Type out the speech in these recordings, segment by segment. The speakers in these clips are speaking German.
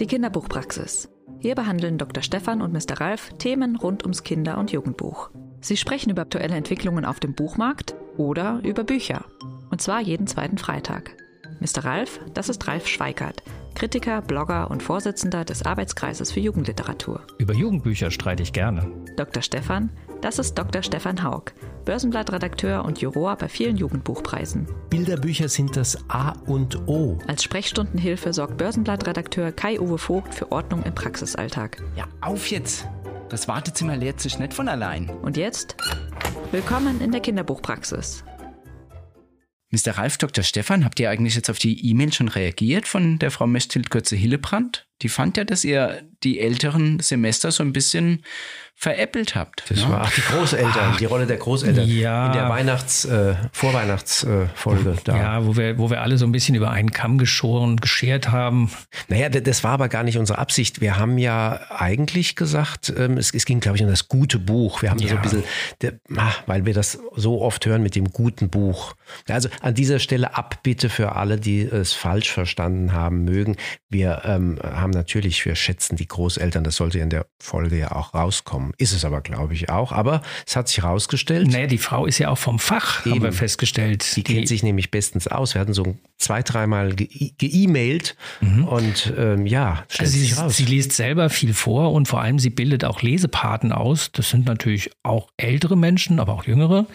Die Kinderbuchpraxis. Hier behandeln Dr. Stefan und Mr. Ralf Themen rund ums Kinder- und Jugendbuch. Sie sprechen über aktuelle Entwicklungen auf dem Buchmarkt oder über Bücher. Und zwar jeden zweiten Freitag. Mr. Ralf, das ist Ralf Schweikert, Kritiker, Blogger und Vorsitzender des Arbeitskreises für Jugendliteratur. Über Jugendbücher streite ich gerne. Dr. Stefan, das ist Dr. Stefan Haug, Börsenblattredakteur und Juror bei vielen Jugendbuchpreisen. Bilderbücher sind das A und O. Als Sprechstundenhilfe sorgt Börsenblattredakteur Kai-Uwe Vogt für Ordnung im Praxisalltag. Ja, auf jetzt! Das Wartezimmer leert sich nicht von allein. Und jetzt? Willkommen in der Kinderbuchpraxis. Mr. Ralf Dr. Stefan, habt ihr eigentlich jetzt auf die E-Mail schon reagiert von der Frau Mestild Götze-Hillebrand? Die fand ja, dass ihr die älteren Semester so ein bisschen veräppelt habt. Das ne? war ach, die Großeltern, die Rolle der Großeltern. Ja. In der Weihnachts-, äh, Vorweihnachtsfolge da. Ja, wo wir, wo wir alle so ein bisschen über einen Kamm geschoren, geschert haben. Naja, das war aber gar nicht unsere Absicht. Wir haben ja eigentlich gesagt, ähm, es, es ging, glaube ich, um das gute Buch. Wir haben so Ja. ein bisschen, der, ah, weil wir das so oft hören mit dem guten Buch. Also an dieser Stelle Abbitte für alle, die es falsch verstanden haben mögen. Wir ähm, haben natürlich, wir schätzen die Großeltern, das sollte in der Folge ja auch rauskommen. Ist es aber, glaube ich, auch. Aber es hat sich herausgestellt, Naja, die Frau ist ja auch vom Fach, haben Eben. wir festgestellt. Die kennt sich nämlich bestens aus. Wir hatten so zwei, dreimal ge- ge-E-Mailt und ähm, ja, stellt Mhm. Also sie, sich raus. sie liest selber viel vor und vor allem sie bildet auch Lesepaten aus. Das sind natürlich auch ältere Menschen, aber auch jüngere.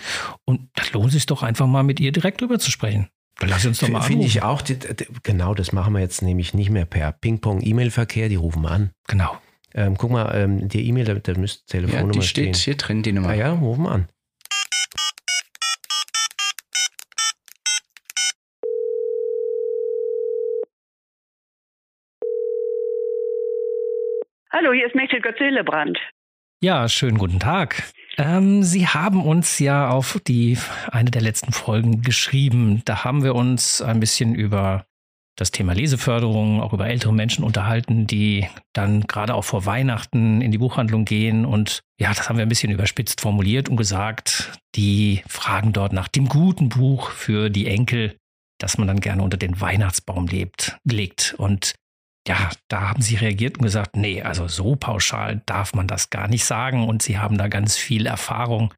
Und das lohnt sich doch einfach mal mit ihr direkt drüber zu sprechen. Dann lass uns doch mal Finde ich auch. Die, die, genau, das machen wir jetzt nämlich nicht mehr per Ping-Pong-E-Mail-Verkehr. Die rufen an. Genau. Ähm, guck mal, ähm, die E-Mail, da, da müsste Ja, Telefonnummer die steht stehen. hier drin, die Nummer. Ah ja, rufen an. Hallo, hier ist Mechthild Götze-Hillebrand. Ja, schönen guten Tag. Ähm, Sie haben uns ja auf die eine der letzten Folgen geschrieben. Da haben wir uns ein bisschen über das Thema Leseförderung, auch über ältere Menschen unterhalten, die dann gerade auch vor Weihnachten in die Buchhandlung gehen. Und ja, das haben wir ein bisschen überspitzt formuliert und gesagt, die fragen dort nach dem guten Buch für die Enkel, das man dann gerne unter den Weihnachtsbaum lebt, legt. Und ja, da haben sie reagiert und gesagt, nee, also so pauschal darf man das gar nicht sagen. Und sie haben da ganz viel Erfahrung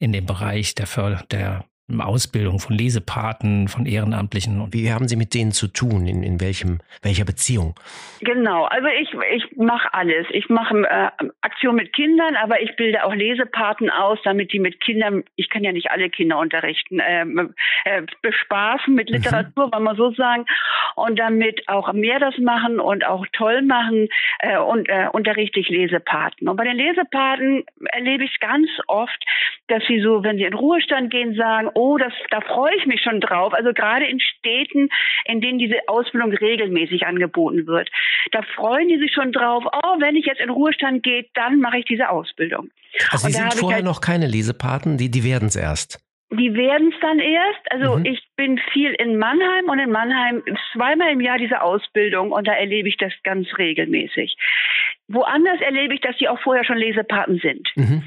in dem Bereich der, Förder der Ausbildung von Lesepaten, von Ehrenamtlichen. Und Wie haben Sie mit denen zu tun? In, in welchem, welcher Beziehung? Genau, also ich, ich mache alles. Ich mache äh, Aktionen mit Kindern, aber ich bilde auch Lesepaten aus, damit die mit Kindern, ich kann ja nicht alle Kinder unterrichten, ähm, äh, bespaßen mit Literatur, wollen wir so sagen, und damit auch mehr das machen und auch toll machen äh, und äh, unterrichte ich Lesepaten. Und bei den Lesepaten erlebe ich ganz oft, dass sie so, wenn sie in Ruhestand gehen, sagen, oh, das, da freue ich mich schon drauf. Also gerade in Städten, in denen diese Ausbildung regelmäßig angeboten wird, da freuen die sich schon drauf, oh, wenn ich jetzt in Ruhestand gehe, dann mache ich diese Ausbildung. Also Und Sie sind vorher halt- noch keine Lesepaten, die, die werden es erst. Die werden es dann erst. Also Mhm. ich bin viel in Mannheim und in Mannheim zweimal im Jahr diese Ausbildung und da erlebe ich das ganz regelmäßig. Woanders erlebe ich, dass die auch vorher schon Lesepaten sind. Mhm.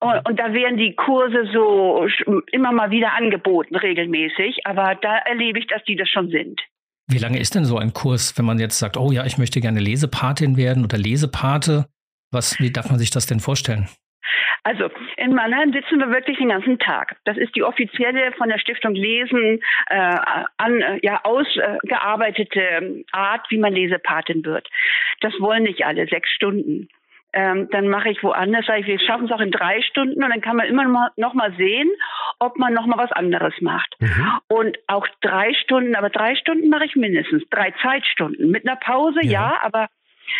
Und, und da werden die Kurse so immer mal wieder angeboten, regelmäßig. Aber da erlebe ich, dass die das schon sind. wie lange ist denn so ein Kurs, wenn man jetzt sagt, oh ja, ich möchte gerne Lesepatin werden oder Lesepate? Was, wie darf man sich das denn vorstellen? Also in Mannheim sitzen wir wirklich den ganzen Tag. Das ist die offizielle von der Stiftung Lesen äh, an, äh, ja, ausgearbeitete Art, wie man Lesepatin wird. Das wollen nicht alle, sechs Stunden. Ähm, dann mache ich woanders, sage ich, wir schaffen es auch in drei Stunden und dann kann man immer mal, noch mal sehen, ob man noch mal was anderes macht. Mhm. Und auch drei Stunden, aber drei Stunden mache ich mindestens, drei Zeitstunden. Mit einer Pause, Ja. ja, aber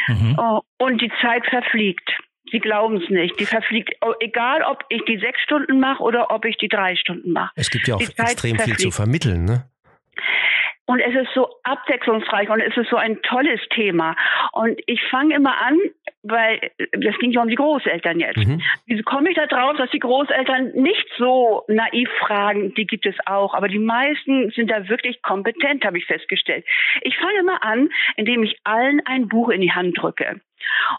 Mhm. Oh, und die Zeit verfliegt. Sie glauben es nicht. Die verfliegt, oh, egal ob ich die sechs Stunden mache oder ob ich die drei Stunden mache. Es gibt ja auch extrem viel zu verfliegt. vermitteln, ne? Und es ist so abwechslungsreich und es ist so ein tolles Thema. Und ich fange immer an, weil das ging ja um die Großeltern jetzt. Mhm. Wie komme ich da drauf, dass die Großeltern nicht so naiv fragen? Die gibt es auch, aber die meisten sind da wirklich kompetent, habe ich festgestellt. Ich fange immer an, indem ich allen ein Buch in die Hand drücke.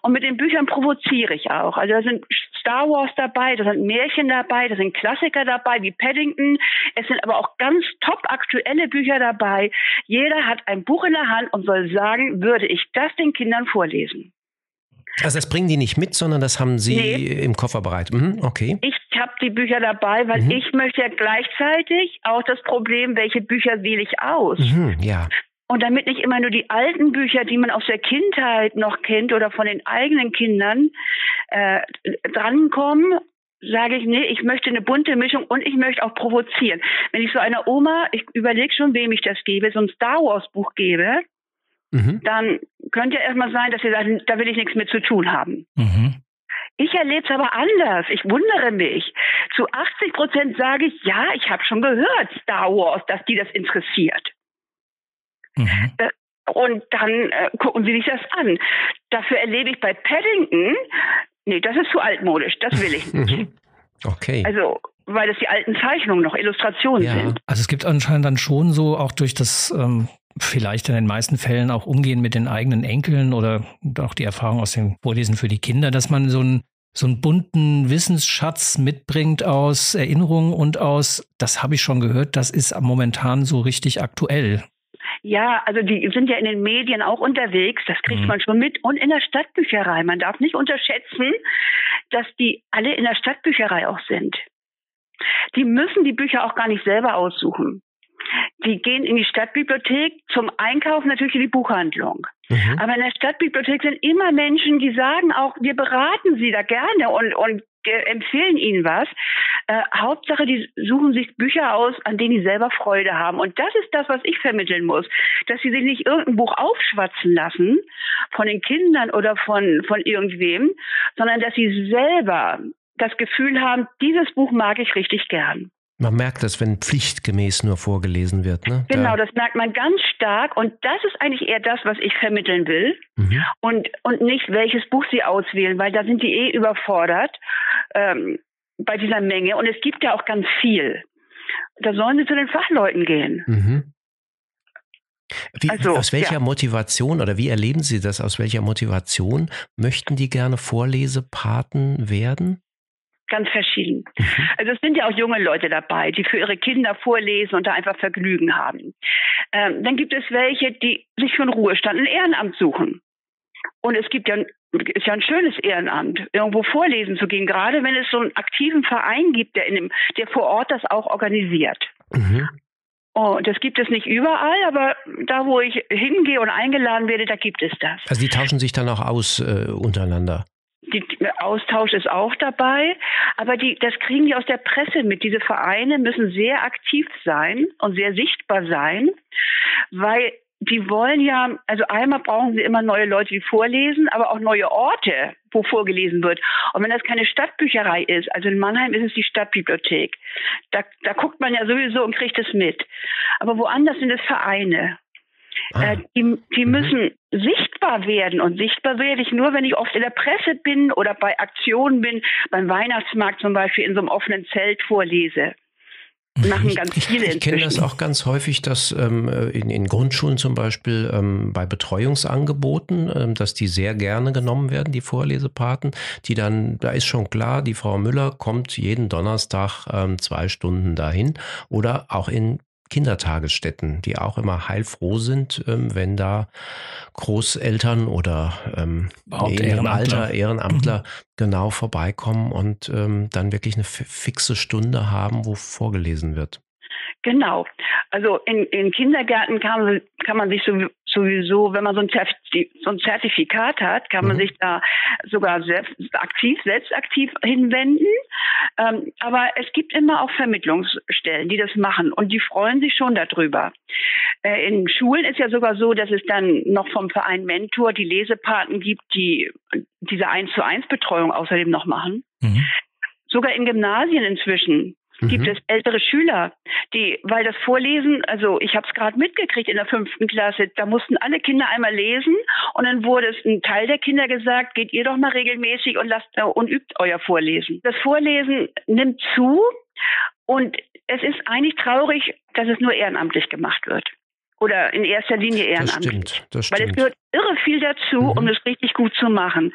Und mit den Büchern provoziere ich auch. Also da sind Star Wars dabei, da sind Märchen dabei, da sind Klassiker dabei wie Paddington. Es sind aber auch ganz top aktuelle Bücher dabei. Jeder hat ein Buch in der Hand und soll sagen, würde ich das den Kindern vorlesen. Also das bringen die nicht mit, sondern das haben Sie nee. im Koffer bereit. Mhm, okay. Ich habe die Bücher dabei, weil mhm. ich möchte ja gleichzeitig auch das Problem, welche Bücher wähle ich aus. Mhm, ja. Und damit nicht immer nur die alten Bücher, die man aus der Kindheit noch kennt oder von den eigenen Kindern äh, drankommen, sage ich, nee, ich möchte eine bunte Mischung und ich möchte auch provozieren. Wenn ich so einer Oma, ich überlege schon, wem ich das gebe, so ein Star Wars Buch gebe, mhm. dann könnte ja erstmal sein, dass sie sagen, da will ich nichts mit zu tun haben. Mhm. Ich erlebe es aber anders. Ich wundere mich. Zu 80 Prozent sage ich, ja, ich habe schon gehört, Star Wars, dass die das interessiert. Mhm. Äh, und dann äh, gucken Sie sich das an. Dafür erlebe ich bei Paddington, nee, das ist zu altmodisch, das will ich nicht. Mhm. Okay. Also, weil das die alten Zeichnungen noch Illustrationen ja. sind. Also es gibt anscheinend dann schon so auch durch das ähm, vielleicht in den meisten Fällen auch umgehen mit den eigenen Enkeln oder auch die Erfahrung aus dem Vorlesen für die Kinder, dass man so einen so einen bunten Wissensschatz mitbringt aus Erinnerungen und aus, das habe ich schon gehört, das ist momentan so richtig aktuell. Ja, also die sind ja in den Medien auch unterwegs, das kriegt mhm. man schon mit. Und in der Stadtbücherei. Man darf nicht unterschätzen, dass die alle in der Stadtbücherei auch sind. Die müssen die Bücher auch gar nicht selber aussuchen. Die gehen in die Stadtbibliothek, zum Einkaufen natürlich in die Buchhandlung. Mhm. Aber in der Stadtbibliothek sind immer Menschen, die sagen auch, wir beraten sie da gerne und, und empfehlen ihnen was. Äh, Hauptsache, die suchen sich Bücher aus, an denen sie selber Freude haben. Und das ist das, was ich vermitteln muss. Dass sie sich nicht irgendein Buch aufschwatzen lassen von den Kindern oder von, von irgendwem, sondern dass sie selber das Gefühl haben, dieses Buch mag ich richtig gern. Man merkt das, wenn pflichtgemäß nur vorgelesen wird. Ne? Genau, da das merkt man ganz stark. Und das ist eigentlich eher das, was ich vermitteln will. Mhm. Und, und nicht, welches Buch sie auswählen, weil da sind die eh überfordert ähm, bei dieser Menge. Und es gibt ja auch ganz viel. Da sollen sie zu den Fachleuten gehen. Mhm. Wie, also, aus welcher ja. Motivation oder wie erleben Sie das? Aus welcher Motivation möchten die gerne Vorlesepaten werden? Ganz verschieden. Mhm. Also es sind ja auch junge Leute dabei, die für ihre Kinder vorlesen und da einfach Vergnügen haben. Ähm, dann gibt es welche, die sich für einen Ruhestand ein Ehrenamt suchen. Und es gibt ja ist ja ein schönes Ehrenamt, irgendwo vorlesen zu gehen, gerade wenn es so einen aktiven Verein gibt, der in dem, der vor Ort das auch organisiert. Mhm. Und das gibt es nicht überall, aber da, wo ich hingehe und eingeladen werde, da gibt es das. Also die tauschen sich dann auch aus äh, untereinander die Austausch ist auch dabei, aber die, das kriegen die aus der Presse mit. Diese Vereine müssen sehr aktiv sein und sehr sichtbar sein, weil die wollen ja, also einmal brauchen sie immer neue Leute, die vorlesen, aber auch neue Orte, wo vorgelesen wird. Und wenn das keine Stadtbücherei ist, also in Mannheim ist es die Stadtbibliothek, da, da guckt man ja sowieso und kriegt es mit. Aber woanders sind es Vereine. Ah. Äh, die, die mhm. müssen sichtbar werden. Und sichtbar werde ich nur, wenn ich oft in der Presse bin oder bei Aktionen bin, beim Weihnachtsmarkt zum Beispiel in so einem offenen Zelt vorlese. Machen ganz viele ich, ich kenne das auch ganz häufig, dass ähm, in, in, Grundschulen zum Beispiel ähm, bei Betreuungsangeboten, ähm, dass die sehr gerne genommen werden, die Vorlesepaten, die dann, da ist schon klar, die Frau Müller kommt jeden Donnerstag ähm, zwei Stunden dahin oder auch in Kindertagesstätten, die auch immer heilfroh sind, ähm, wenn da Großeltern oder ähm, im Alter Ehrenamtler mhm. genau vorbeikommen und ähm, dann wirklich eine fixe Stunde haben, wo vorgelesen wird. Genau. Also in, in Kindergärten kann, kann man sich sowieso, wenn man so ein, so ein Zertifikat hat, kann man mhm. sich da sogar selbst aktiv, selbst aktiv hinwenden. Ähm, aber es gibt immer auch Vermittlungsstellen, die das machen und die freuen sich schon darüber. Äh, in Schulen ist ja sogar so, dass es dann noch vom Verein Mentor die Lesepaten gibt, die diese 1 zu 1 Betreuung außerdem noch machen. Mhm. Sogar in Gymnasien inzwischen gibt mhm. es ältere Schüler, die, weil das Vorlesen, also ich habe es gerade mitgekriegt in der fünften Klasse, da mussten alle Kinder einmal lesen und dann wurde es ein Teil der Kinder gesagt, geht ihr doch mal regelmäßig und lasst äh, und übt euer Vorlesen. Das Vorlesen nimmt zu und es ist eigentlich traurig, dass es nur ehrenamtlich gemacht wird. oder in erster Linie ehrenamtlich. Das stimmt, das Weil es stimmt. gehört irre viel dazu, Mhm. um das richtig gut zu machen.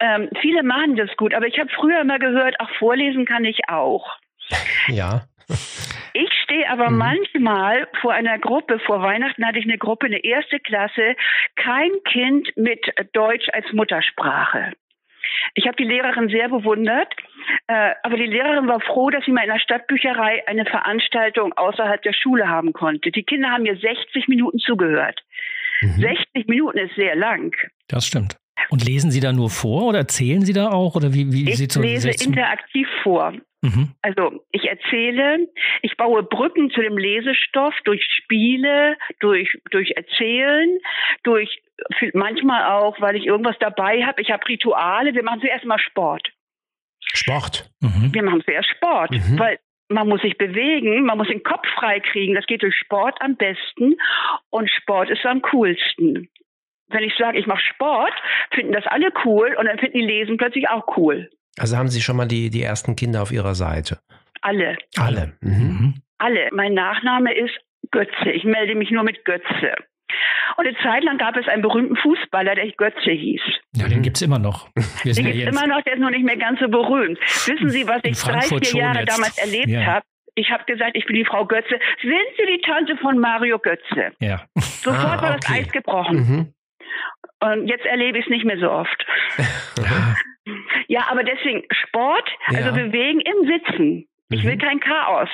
Ähm, viele machen das gut, aber ich habe früher immer gehört, ach, vorlesen kann ich auch. Ja. Ich stehe aber Mhm. manchmal vor einer Gruppe, vor Weihnachten hatte ich eine Gruppe, eine erste Klasse, kein Kind mit Deutsch als Muttersprache. Ich habe die Lehrerin sehr bewundert, äh, aber die Lehrerin war froh, dass sie mal in der Stadtbücherei eine Veranstaltung außerhalb der Schule haben konnte. Die Kinder haben mir 60 Minuten zugehört. Mhm. 60 Minuten ist sehr lang. Das stimmt. Und lesen Sie da nur vor oder erzählen Sie da auch? Oder wie, wie Ich sieht so lese 16 interaktiv vor. Mhm. Also ich erzähle, ich baue Brücken zu dem Lesestoff durch Spiele, durch, durch Erzählen, durch manchmal auch, weil ich irgendwas dabei habe. Ich habe Rituale. Wir machen zuerst mal Sport. Sport. Mhm. Wir machen zuerst Sport, Mhm. weil man muss sich bewegen, man muss den Kopf frei kriegen. Das geht durch Sport am besten und Sport ist am coolsten. Wenn ich sage, ich mache Sport, finden das alle cool und dann finden die Lesen plötzlich auch cool. Also haben Sie schon mal die, die ersten Kinder auf Ihrer Seite? Alle. Alle. Mhm. Mhm. Alle. Mein Nachname ist Götze. Ich melde mich nur mit Götze. Und eine Zeit lang gab es einen berühmten Fußballer, der Götze hieß. Ja, den gibt es immer noch. Wir Den gibt jetzt. immer noch, der ist noch nicht mehr ganz so berühmt. Wissen Sie, was ich drei, vier Jahre jetzt. damals erlebt Ja. habe? Ich habe gesagt, ich bin die Frau Götze. Sind Sie die Tante von Mario Götze? Ja. Sofort Ah, war das okay. Eis gebrochen. Mhm. Und jetzt erlebe ich es nicht mehr so oft. ja. Aber deswegen Sport, also Ja. bewegen im Sitzen. Ich will Mhm. kein Chaos.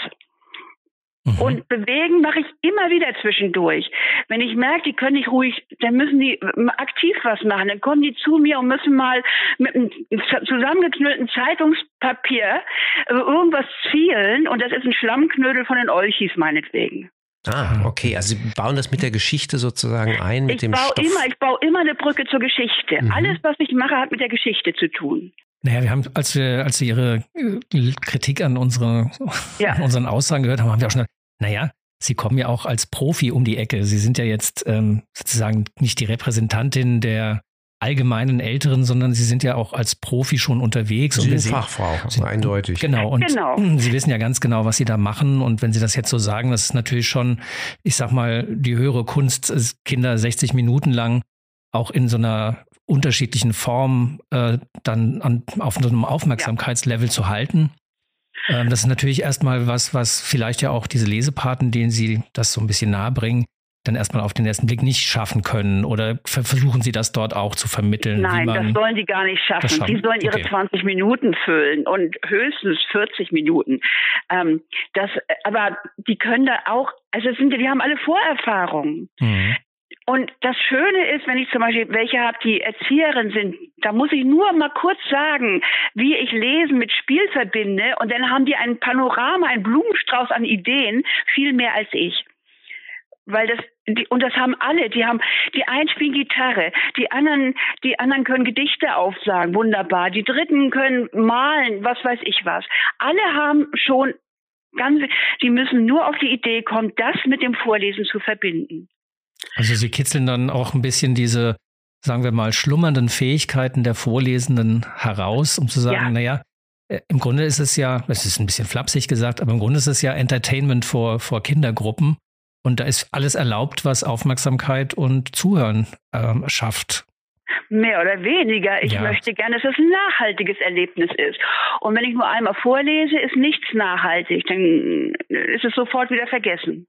Mhm. Und bewegen mache ich immer wieder zwischendurch. Wenn ich merke, die können nicht ruhig, dann müssen die ähm, aktiv was machen. Dann kommen die zu mir und müssen mal mit einem zusammengeknüllten Zeitungspapier äh, irgendwas zielen und das ist ein Schlammknödel von den Olchis meinetwegen. Ah, okay. Also Sie bauen das mit der Geschichte sozusagen ein, mit Ich dem baue Stoff. immer, ich baue immer eine Brücke zur Geschichte. Mhm. Alles, was ich mache, hat mit der Geschichte zu tun. Naja, wir haben, als wir, als wir Ihre äh, Kritik an unsere, Ja. an unseren Aussagen gehört haben, haben wir auch schon gedacht, naja, Sie kommen ja auch als Profi um die Ecke. Sie sind ja jetzt ähm, sozusagen nicht die Repräsentantin der allgemeinen Älteren, sondern Sie sind ja auch als Profi schon unterwegs. Sie und sind Fachfrau, Sie- eindeutig. Genau, und Genau. Sie wissen ja ganz genau, was Sie da machen. Und wenn Sie das jetzt so sagen, das ist natürlich schon, ich sag mal, die höhere Kunst, Kinder 60 Minuten lang auch in so einer unterschiedlichen Form äh, dann an, auf so einem Aufmerksamkeitslevel zu halten. Ähm, das ist natürlich erstmal was, was vielleicht ja auch diese Lesepaten, denen Sie das so ein bisschen nahe bringen, dann erstmal auf den ersten Blick nicht schaffen können. Oder ver- versuchen Sie das dort auch zu vermitteln? Nein, das sollen die gar nicht schaffen. schaffen. Die sollen ihre Okay. 20 Minuten füllen und höchstens 40 Minuten. Ähm, das, aber die können da auch, also sind, die haben alle Vorerfahrungen. Mhm. Und das Schöne ist, wenn ich zum Beispiel welche habe, die Erzieherin sind, da muss ich nur mal kurz sagen, wie ich Lesen mit Spiel verbinde und dann haben die ein Panorama, einen Blumenstrauß an Ideen, viel mehr als ich. Weil das, die, und das haben alle, die haben, die einen spielen Gitarre, die anderen, die anderen können Gedichte aufsagen, wunderbar, die dritten können malen, was weiß ich was. Alle haben schon ganz, die müssen nur auf die Idee kommen, das mit dem Vorlesen zu verbinden. Also Sie kitzeln dann auch ein bisschen diese, sagen wir mal, schlummernden Fähigkeiten der Vorlesenden heraus, um zu sagen, Ja. naja, äh, im Grunde ist es ja, es ist ein bisschen flapsig gesagt, aber im Grunde ist es ja Entertainment vor, vor Kindergruppen. Und da ist alles erlaubt, was Aufmerksamkeit und Zuhören ähm, schafft. Mehr oder weniger. Ich Ja. möchte gerne, dass es ein nachhaltiges Erlebnis ist. Und wenn ich nur einmal vorlese, ist nichts nachhaltig. Dann ist es sofort wieder vergessen.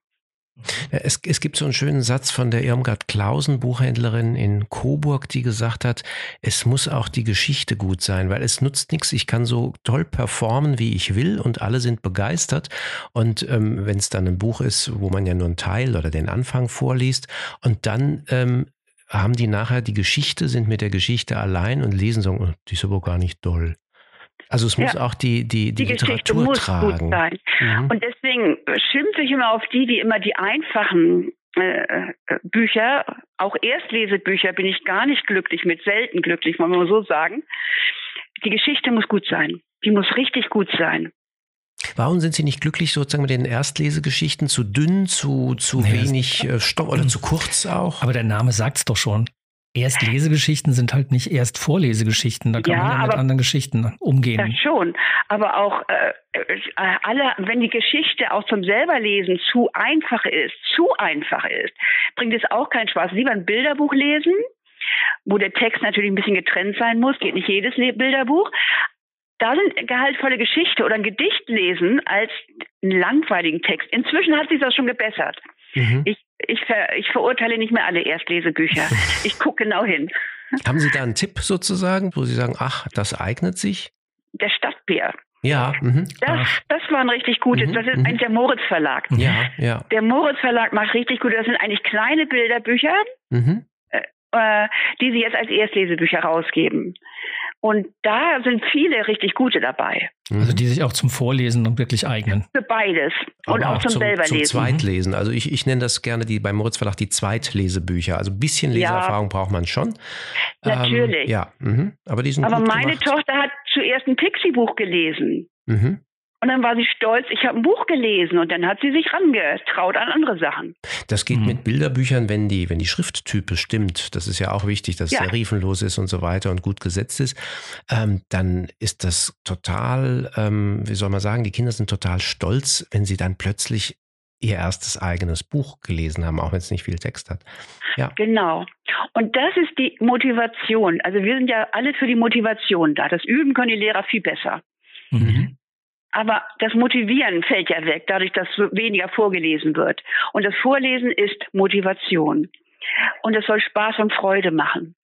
Es, es gibt so einen schönen Satz von der Irmgard Klausen, Buchhändlerin in Coburg, die gesagt hat, es muss auch die Geschichte gut sein, weil es nutzt nichts. Ich kann so toll performen, wie ich will und alle sind begeistert. Und ähm, wenn es dann ein Buch ist, wo man ja nur einen Teil oder den Anfang vorliest und dann ähm, haben die nachher die Geschichte, sind mit der Geschichte allein und lesen so, oh, die ist aber gar nicht doll. Also es muss Ja. auch die, die, die, Die, Geschichte Literatur muss tragen. gut sein. Mhm. Und deswegen schimpfe ich immer auf die, die immer die einfachen äh, äh, Bücher, auch Erstlesebücher, bin ich gar nicht glücklich mit, selten glücklich, wollen wir mal so sagen. Die Geschichte muss gut sein. Die muss richtig gut sein. Warum sind Sie nicht glücklich sozusagen mit den Erstlesegeschichten? Zu dünn, zu, zu das- wenig äh, Stoff oder zu kurz auch? Aber der Name sagt's doch schon. Erstlesegeschichten sind halt nicht erst Vorlesegeschichten. Da kann Ja, man ja mit anderen Geschichten umgehen. Das schon. Aber auch äh, äh, alle, wenn die Geschichte auch zum selberlesen zu einfach ist, zu einfach ist, bringt es auch keinen Spaß. Lieber ein Bilderbuch lesen, wo der Text natürlich ein bisschen getrennt sein muss, geht nicht jedes Bilderbuch. Da sind gehaltvolle Geschichte oder ein Gedicht lesen als einen langweiligen Text. Inzwischen hat sich das schon gebessert. Mhm. Ich, ich, ver, ich verurteile nicht mehr alle Erstlesebücher. Ich gucke genau hin. Haben Sie da einen Tipp sozusagen, wo Sie sagen, ach, das eignet sich? Der Stadtbär. Ja, mhm. Das, das war ein richtig gutes. Mhm, Das ist mhm. eigentlich der Moritz Verlag. ja, ja. Der Moritz Verlag macht richtig gut. Das sind eigentlich kleine Bilderbücher, Mhm. Äh, die sie jetzt als Erstlesebücher rausgeben. Und da sind viele richtig gute dabei. Also Mhm. die sich auch zum Vorlesen und wirklich eignen. Für beides. Und Aber auch zum, zum, selberlesen. Zum Zweitlesen. Also ich, ich nenne das gerne die beim Moritz Verlag die Zweitlesebücher. Also ein bisschen Ja. Leseerfahrung braucht man schon. Natürlich. Ähm, ja, mhm. aber die sind Aber gut meine gemacht. Tochter hat zuerst ein Pixie-Buch gelesen. Mhm. Und dann war sie stolz, ich habe ein Buch gelesen. Und dann hat sie sich rangetraut an andere Sachen. Das geht Mhm. mit Bilderbüchern, wenn die, wenn die Schrifttype stimmt, das ist ja auch wichtig, dass Ja. es serifenlos ist und so weiter und gut gesetzt ist, ähm, dann ist das total, ähm, wie soll man sagen, die Kinder sind total stolz, wenn sie dann plötzlich ihr erstes eigenes Buch gelesen haben, auch wenn es nicht viel Text hat. Genau. Und das ist die Motivation. Also wir sind ja alle für die Motivation da. Das Üben können die Lehrer viel besser. Mhm. Aber das Motivieren fällt ja weg, dadurch, dass weniger vorgelesen wird. Und das Vorlesen ist Motivation. Und es soll Spaß und Freude machen.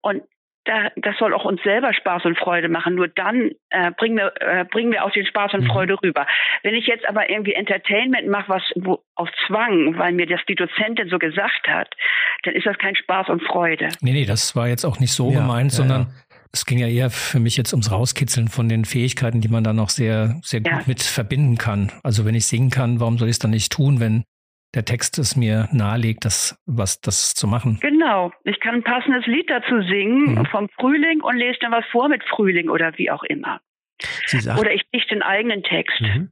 Und da, das soll auch uns selber Spaß und Freude machen. Nur dann äh, bringen, wir, äh, bringen wir auch den Spaß und Mhm. Freude rüber. Wenn ich jetzt aber irgendwie Entertainment mache, was wo, auf Zwang, weil mir das die Dozentin so gesagt hat, dann ist das kein Spaß und Freude. Nee, nee, das war jetzt auch nicht so Ja, gemeint, ja, sondern ja. Es ging ja eher für mich jetzt ums Rauskitzeln von den Fähigkeiten, die man dann noch sehr, sehr gut Ja. mit verbinden kann. Also wenn ich singen kann, warum soll ich es dann nicht tun, wenn der Text es mir nahelegt, das, was, das zu machen? Genau. Ich kann ein passendes Lied dazu singen Mhm. vom Frühling und lese dann was vor mit Frühling oder wie auch immer. Sie sagt, Oder ich dichte einen eigenen Text. Mhm.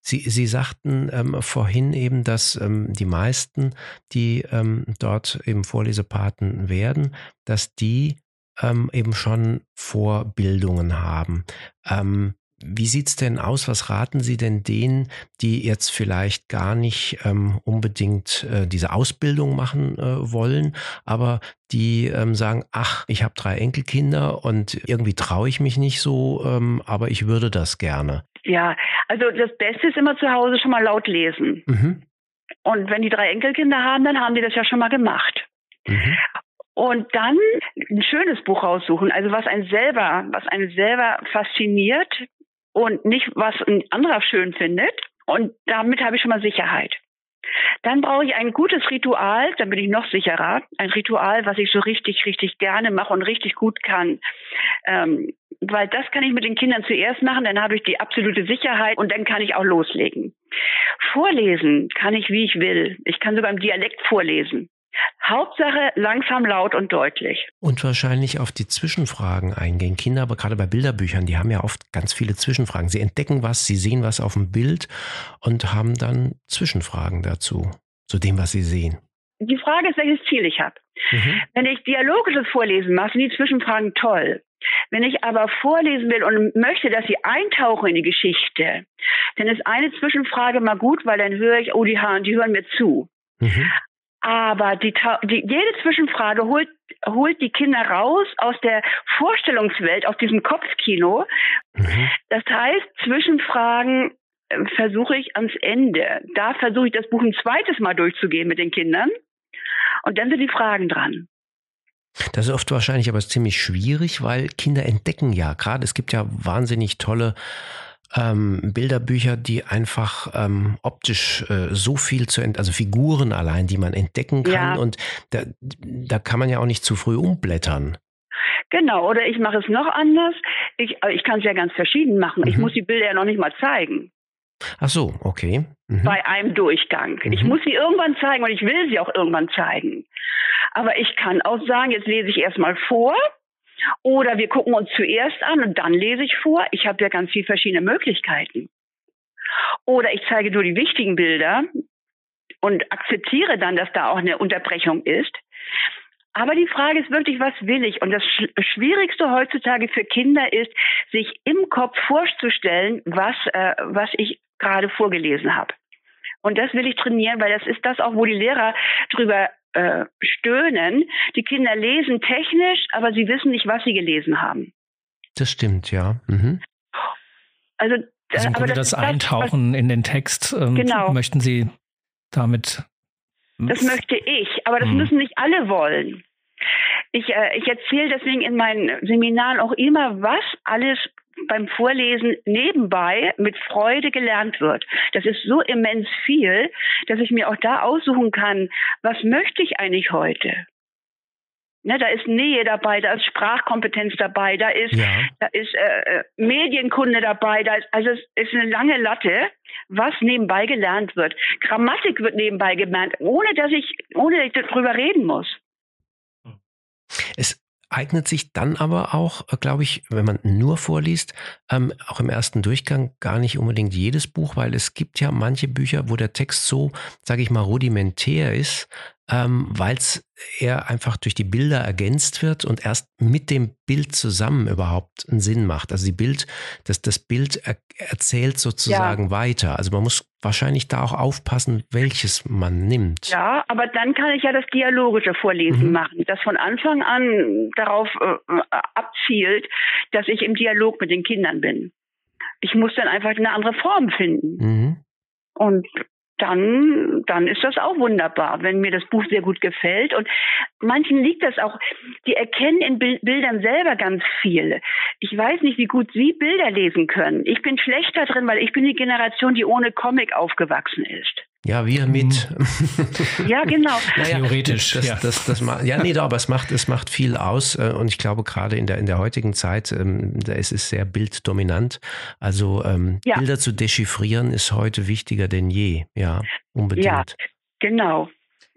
Sie, Sie sagten ähm, vorhin eben, dass ähm, die meisten, die ähm, dort eben Vorlesepaten werden, dass die ähm, eben schon Vorbildungen haben. Ähm, wie sieht's denn aus? Was raten Sie denn denen, die jetzt vielleicht gar nicht ähm, unbedingt äh, diese Ausbildung machen äh, wollen, aber die ähm, sagen, ach, ich habe drei Enkelkinder und irgendwie traue ich mich nicht so, ähm, aber ich würde das gerne. Ja, also das Beste ist immer zu Hause schon mal laut lesen. Mhm. Und wenn die drei Enkelkinder haben, dann haben die das ja schon mal gemacht. Mhm. Und dann ein schönes Buch raussuchen, also was einen selber, was einen selber fasziniert und nicht was ein anderer schön findet. Und damit habe ich schon mal Sicherheit. Dann brauche ich ein gutes Ritual, dann bin ich noch sicherer. Ein Ritual, was ich so richtig, richtig gerne mache und richtig gut kann. Ähm, weil das kann ich mit den Kindern zuerst machen, dann habe ich die absolute Sicherheit und dann kann ich auch loslegen. Vorlesen kann ich, wie ich will. Ich kann sogar im Dialekt vorlesen. Hauptsache langsam, laut und deutlich. Und wahrscheinlich auf die Zwischenfragen eingehen. Kinder, aber gerade bei Bilderbüchern, die haben ja oft ganz viele Zwischenfragen. Sie entdecken was, sie sehen was auf dem Bild und haben dann Zwischenfragen dazu, zu dem, was sie sehen. Die Frage ist, welches Ziel ich habe. Mhm. Wenn ich dialogisches Vorlesen mache, sind die Zwischenfragen toll. Wenn ich aber vorlesen will und möchte, dass sie eintauchen in die Geschichte, dann ist eine Zwischenfrage mal gut, weil dann höre ich, oh, die, Haaren, die hören mir zu. Mhm. Aber die, die, jede Zwischenfrage holt, holt die Kinder raus aus der Vorstellungswelt, aus diesem Kopfkino. Mhm. Das heißt, Zwischenfragen äh, versuche ich ans Ende. Da versuche ich das Buch ein zweites Mal durchzugehen mit den Kindern. Und dann sind die Fragen dran. Das ist oft wahrscheinlich aber ziemlich schwierig, weil Kinder entdecken ja gerade, es gibt ja wahnsinnig tolle ähm, Bilderbücher, die einfach ähm, optisch äh, so viel zu ent also Figuren allein, die man entdecken kann Ja. und da, da kann man ja auch nicht zu früh umblättern. Genau, oder ich mache es noch anders. Ich, äh, ich kann es ja ganz verschieden machen. Ich Mhm. muss die Bilder ja noch nicht mal zeigen Ach so, okay. Mhm. bei einem Durchgang. Ich Mhm. muss sie irgendwann zeigen und ich will sie auch irgendwann zeigen. Aber ich kann auch sagen, jetzt lese ich erstmal vor oder wir gucken uns zuerst an und dann lese ich vor. Ich habe ja ganz viele verschiedene Möglichkeiten. Oder ich zeige nur die wichtigen Bilder und akzeptiere dann, dass da auch eine Unterbrechung ist. Aber die Frage ist wirklich, was will ich? Und das Schwierigste heutzutage für Kinder ist, sich im Kopf vorzustellen, was, äh, was ich gerade vorgelesen habe. Und das will ich trainieren, weil das ist das auch, wo die Lehrer drüber äh, stöhnen. Die Kinder lesen technisch, aber sie wissen nicht, was sie gelesen haben. Das stimmt, ja. Mhm. Also, also im Grunde das, das Eintauchen was, in den Text ähm, genau. möchten Sie damit. Das möchte ich, aber das hm. müssen nicht alle wollen. Ich, äh, ich erzähle deswegen in meinen Seminaren auch immer, was alles beim Vorlesen nebenbei mit Freude gelernt wird. Das ist so immens viel, dass ich mir auch da aussuchen kann, was möchte ich eigentlich heute? Ne, da ist Nähe dabei, da ist Sprachkompetenz dabei, da ist, ja. da ist äh, äh Medienkunde dabei, da ist, also es ist eine lange Latte, was nebenbei gelernt wird. Grammatik wird nebenbei gelernt, ohne dass ich, ohne dass ich darüber reden muss. Es eignet sich dann aber auch, äh, glaube ich, wenn man nur vorliest, ähm, auch im ersten Durchgang gar nicht unbedingt jedes Buch, weil es gibt ja manche Bücher, wo der Text so, sage ich mal, rudimentär ist, ähm, weil es eher einfach durch die Bilder ergänzt wird und erst mit dem Bild zusammen überhaupt einen Sinn macht. Also die Bild, das, das Bild er, erzählt sozusagen ja. weiter. Also man muss wahrscheinlich da auch aufpassen, welches man nimmt. Ja, aber dann kann ich ja das dialogische Vorlesen mhm. machen, das von Anfang an darauf äh, abzielt, dass ich im Dialog mit den Kindern bin. Ich muss dann einfach eine andere Form finden. Mhm. Und dann, dann ist das auch wunderbar, wenn mir das Buch sehr gut gefällt. Und manchen liegt das auch, die erkennen in Bildern selber ganz viel. Ich weiß nicht, wie gut Sie Bilder lesen können. Ich bin schlechter drin, weil ich bin die Generation, die ohne Comic aufgewachsen ist. Ja, wir mit. Ja, genau. Naja, Theoretisch. Das, ja. Das, das, das, ja, nee, doch, aber es macht, es macht viel aus. Äh, und ich glaube, gerade in der, in der heutigen Zeit, ähm, da ist es sehr bilddominant. Also ähm, ja. Bilder zu dechiffrieren ist heute wichtiger denn je. Ja, unbedingt. Ja, genau.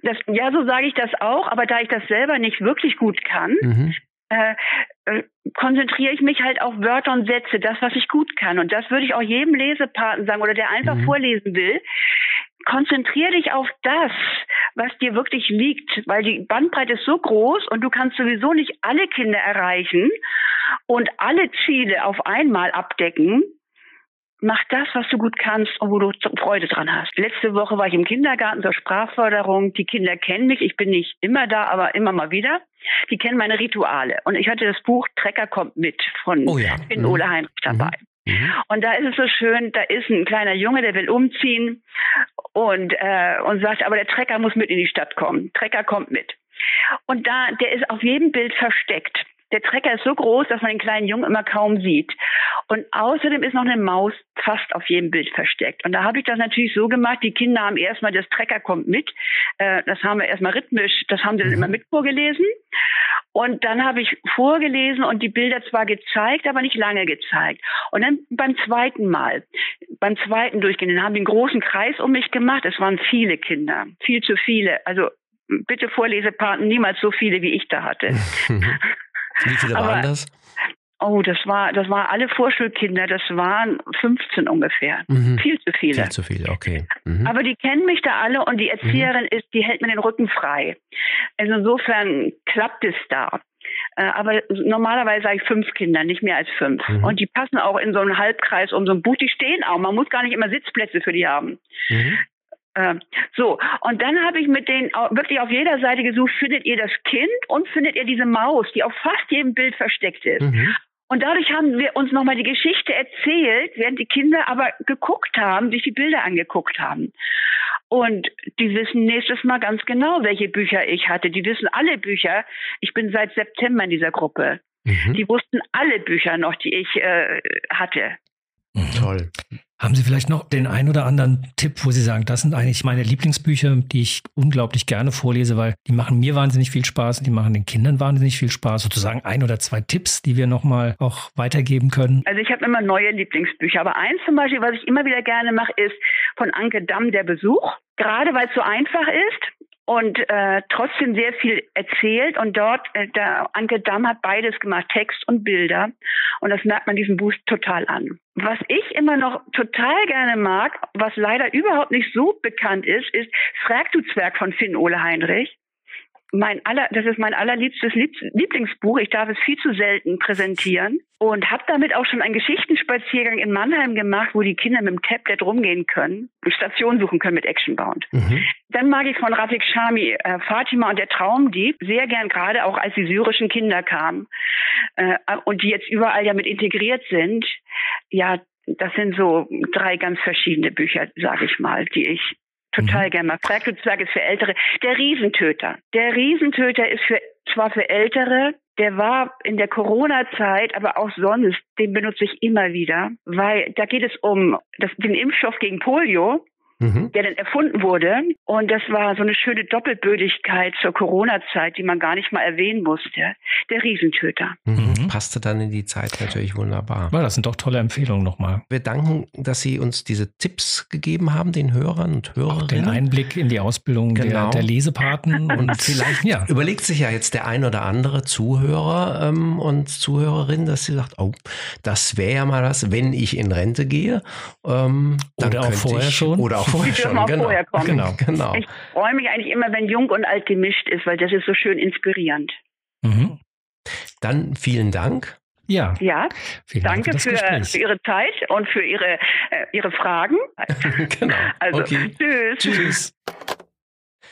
Das, ja, so sage ich das auch, aber da ich das selber nicht wirklich gut kann, mhm. äh, äh, konzentriere ich mich halt auf Wörter und Sätze, das, was ich gut kann. Und das würde ich auch jedem Lesepaten sagen oder der einfach mhm. vorlesen will konzentriere dich auf das, was dir wirklich liegt, weil die Bandbreite ist so groß und du kannst sowieso nicht alle Kinder erreichen und alle Ziele auf einmal abdecken. Mach das, was du gut kannst und wo du Freude dran hast. Letzte Woche war ich im Kindergarten zur Sprachförderung. Die Kinder kennen mich. Ich bin nicht immer da, aber immer mal wieder. Die kennen meine Rituale. Und ich hatte das Buch Trecker kommt mit von oh ja. Ole mhm. Heinrich dabei. Mhm. Mhm. Und da ist es so schön, da ist ein kleiner Junge, der will umziehen und, äh, und sagt, aber der Trecker muss mit in die Stadt kommen. Trecker kommt mit. Und da, der ist auf jedem Bild versteckt. Der Trecker ist so groß, dass man den kleinen Jungen immer kaum sieht. Und außerdem ist noch eine Maus fast auf jedem Bild versteckt. Und da habe ich das natürlich so gemacht, die Kinder haben erstmal, das Trecker kommt mit. Äh, das haben wir erstmal rhythmisch, das haben sie dann mhm. immer mit vorgelesen. Und dann habe ich vorgelesen und die Bilder zwar gezeigt, aber nicht lange gezeigt. Und dann beim zweiten Mal, beim zweiten Durchgehen, dann haben die einen großen Kreis um mich gemacht. Es waren viele Kinder, viel zu viele. Also bitte Vorlesepaten, niemals so viele, wie ich da hatte. wie viele waren das? Oh, das war, das war alle Vorschulkinder, das waren 15 ungefähr. Mhm. Viel zu viele. Viel zu viele, okay. Mhm. Aber die kennen mich da alle und die Erzieherin mhm. ist, die hält mir den Rücken frei. Also insofern klappt es da. Äh, aber normalerweise sage ich fünf Kinder, nicht mehr als fünf. Mhm. Und die passen auch in so einen Halbkreis um so ein Buch. Die stehen auch. Man muss gar nicht immer Sitzplätze für die haben. Mhm. Äh, so, und dann habe ich mit denen wirklich auf jeder Seite gesucht, findet ihr das Kind und findet ihr diese Maus, die auf fast jedem Bild versteckt ist. Mhm. Und dadurch haben wir uns nochmal die Geschichte erzählt, während die Kinder aber geguckt haben, sich die Bilder angeguckt haben. Und die wissen nächstes Mal ganz genau, welche Bücher ich hatte. Die wissen alle Bücher. Ich bin seit September in dieser Gruppe. Mhm. Die wussten alle Bücher noch, die ich äh, hatte. Mhm. Toll. Haben Sie vielleicht noch den einen oder anderen Tipp, wo Sie sagen, das sind eigentlich meine Lieblingsbücher, die ich unglaublich gerne vorlese, weil die machen mir wahnsinnig viel Spaß, die machen den Kindern wahnsinnig viel Spaß. Sozusagen ein oder zwei Tipps, die wir nochmal auch weitergeben können. Also ich habe immer neue Lieblingsbücher, aber eins zum Beispiel, was ich immer wieder gerne mache, ist von Anke Damm der Besuch. Gerade weil es so einfach ist und äh, trotzdem sehr viel erzählt. Und dort, äh, der Anke Damm hat beides gemacht, Text und Bilder. Und das merkt man diesem Buch total an. Was ich immer noch total gerne mag, was leider überhaupt nicht so bekannt ist, ist Frag du Zwerg von Finn Ole Heinrich. Mein aller, das ist mein allerliebstes Lieblingsbuch. Ich darf es viel zu selten präsentieren und habe damit auch schon einen Geschichtenspaziergang in Mannheim gemacht, wo die Kinder mit dem Tablet rumgehen können, Stationen suchen können mit Actionbound. Mhm. Dann mag ich von Rafik Shami äh, Fatima und der Traumdieb sehr gern, gerade auch als die syrischen Kinder kamen äh, und die jetzt überall ja mit integriert sind. Ja, das sind so drei ganz verschiedene Bücher, sage ich mal, die ich total mhm. gerne mal. Fragezwerg ist für Ältere. Der Riesentöter. Der Riesentöter ist für zwar für Ältere, der war in der Corona-Zeit, aber auch sonst, den benutze ich immer wieder, weil da geht es um das, den Impfstoff gegen Polio mhm. der dann erfunden wurde. Und das war so eine schöne Doppelbödigkeit zur Corona-Zeit, die man gar nicht mal erwähnen musste. Der Riesentöter. Mhm. Mhm. Passte dann in die Zeit natürlich wunderbar. Ja, das sind doch tolle Empfehlungen nochmal. Wir danken, dass Sie uns diese Tipps gegeben haben, den Hörern und Hörerinnen. Auch den Einblick in die Ausbildung genau. der, der Lesepaten. und vielleicht ja. überlegt sich ja jetzt der ein oder andere Zuhörer ähm, und Zuhörerin, dass sie sagt, oh, das wäre ja mal was, wenn ich in Rente gehe. Ähm, oder auch vorher ich, schon. Oder auch vorher schon, auch genau. Vorher kommen. genau. genau. Ich freue mich eigentlich immer, wenn jung und alt gemischt ist, weil das ist so schön inspirierend. Mhm. Dann vielen Dank. Ja. Ja. Vielen danke Dank für, für, für, Ihre Zeit und für Ihre, äh, Ihre Fragen. genau. Also, okay. tschüss. Tschüss.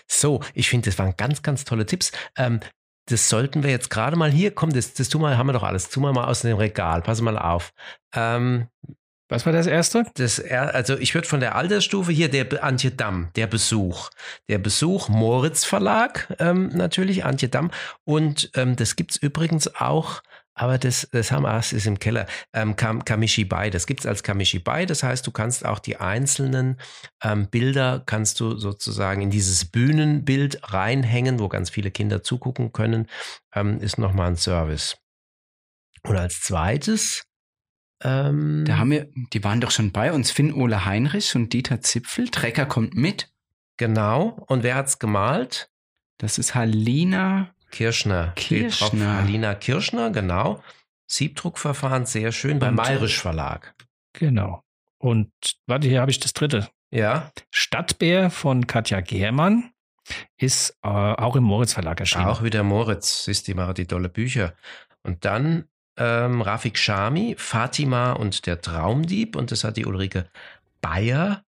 So, ich finde, das waren ganz, ganz tolle Tipps. Ähm, das sollten wir jetzt gerade mal hier, komm, das, das tun wir, haben wir doch alles, tun wir mal aus dem Regal, pass mal auf. Ähm, was war das erste? Das, also ich würde von der Altersstufe hier der Antje Damm, der Besuch. Der Besuch Moritz Verlag, ähm, natürlich, Antje Damm. Und ähm, das gibt's übrigens auch, aber das, das das ist im Keller, ähm, Kam, Kamishibai. Das gibt's als Kamishibai. Das heißt, du kannst auch die einzelnen ähm, Bilder, kannst du sozusagen in dieses Bühnenbild reinhängen, wo ganz viele Kinder zugucken können, ähm, ist nochmal ein Service. Und als zweites ähm, da haben wir, die waren doch schon bei uns, Finn Ole Heinrich und Dieter Zipfel. Trecker kommt mit. Genau. Und wer hat's gemalt? Das ist Halina Kirschner. Kirschner. Halina Kirschner, genau. Siebdruckverfahren, sehr schön, beim Mayrisch Verlag. Genau. Und warte, hier habe ich das dritte. Ja. Stadtbär von Katja Gehrmann ist äh, auch im Moritz Verlag erschienen. Auch wieder Moritz, siehst du, die machen die tolle Bücher. Und dann ähm, Rafik Shami, Fatima und der Traumdieb. Und das hat die Ulrike Bayer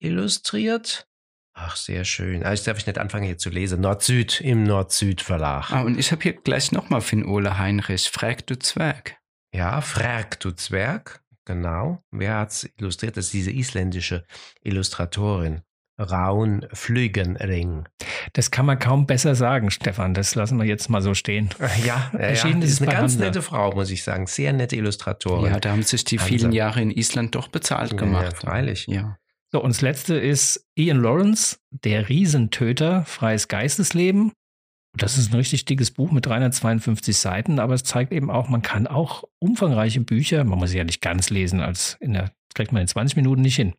illustriert. Ach, sehr schön. Also darf ich nicht anfangen hier zu lesen. Nord-Süd im Nord-Süd-Verlag. Ah, und ich habe hier gleich nochmal Finn Ole Heinrich. Frag du Zwerg. Ja, Frag du Zwerg. Genau. Wer hat es illustriert? Das ist diese isländische Illustratorin. Raun Flügenring. Das kann man kaum besser sagen, Stefan. Das lassen wir jetzt mal so stehen. Ja, ja, ja. Das ist eine ganz Hansa. nette Frau, muss ich sagen. Sehr nette Illustratorin. Ja, da haben sich die vielen Jahre in Island doch bezahlt gemacht. Ja, freilich. Ja. So, und das letzte ist Ian Lawrence, Der Riesentöter, freies Geistesleben. Das ist ein richtig dickes Buch mit 352 Seiten, aber es zeigt eben auch, man kann auch umfangreiche Bücher, man muss sie ja nicht ganz lesen, als in der, kriegt man in 20 Minuten nicht hin.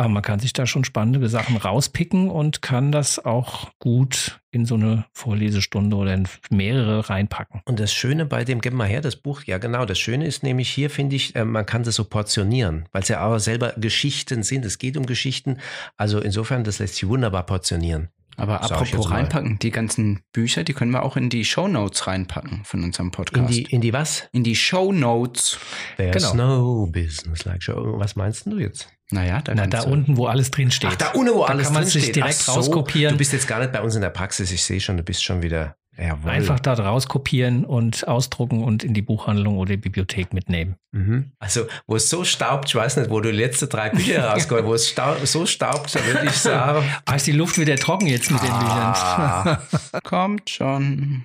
Aber man kann sich da schon spannende Sachen rauspicken und kann das auch gut in so eine Vorlesestunde oder in mehrere reinpacken. Und das Schöne bei dem, gib mal her, das Buch, ja genau, das Schöne ist nämlich hier, finde ich, äh, man kann das so portionieren, weil es ja auch selber Geschichten sind. Es geht um Geschichten. Also insofern, das lässt sich wunderbar portionieren. Aber apropos reinpacken, die ganzen Bücher, die können wir auch in die Show Notes reinpacken von unserem Podcast. In die, in die was? In die Show Notes. There's genau. no business like show. Was meinst du jetzt? Naja, da, Na, da unten, wo alles drin steht. Ach, da unten, wo da alles kann man sich direkt so, rauskopieren. Du bist jetzt gar nicht bei uns in der Praxis. Ich sehe schon, du bist schon wieder. Jawohl. Einfach da rauskopieren und ausdrucken und in die Buchhandlung oder die Bibliothek mitnehmen. Mhm. Also, wo es so staubt, ich weiß nicht, wo du die letzte drei Bücher rausgeholt wo es staub, so staubt, da würde ich sagen. ah, ist die Luft wieder trocken jetzt mit ah. den Büchern? Kommt schon.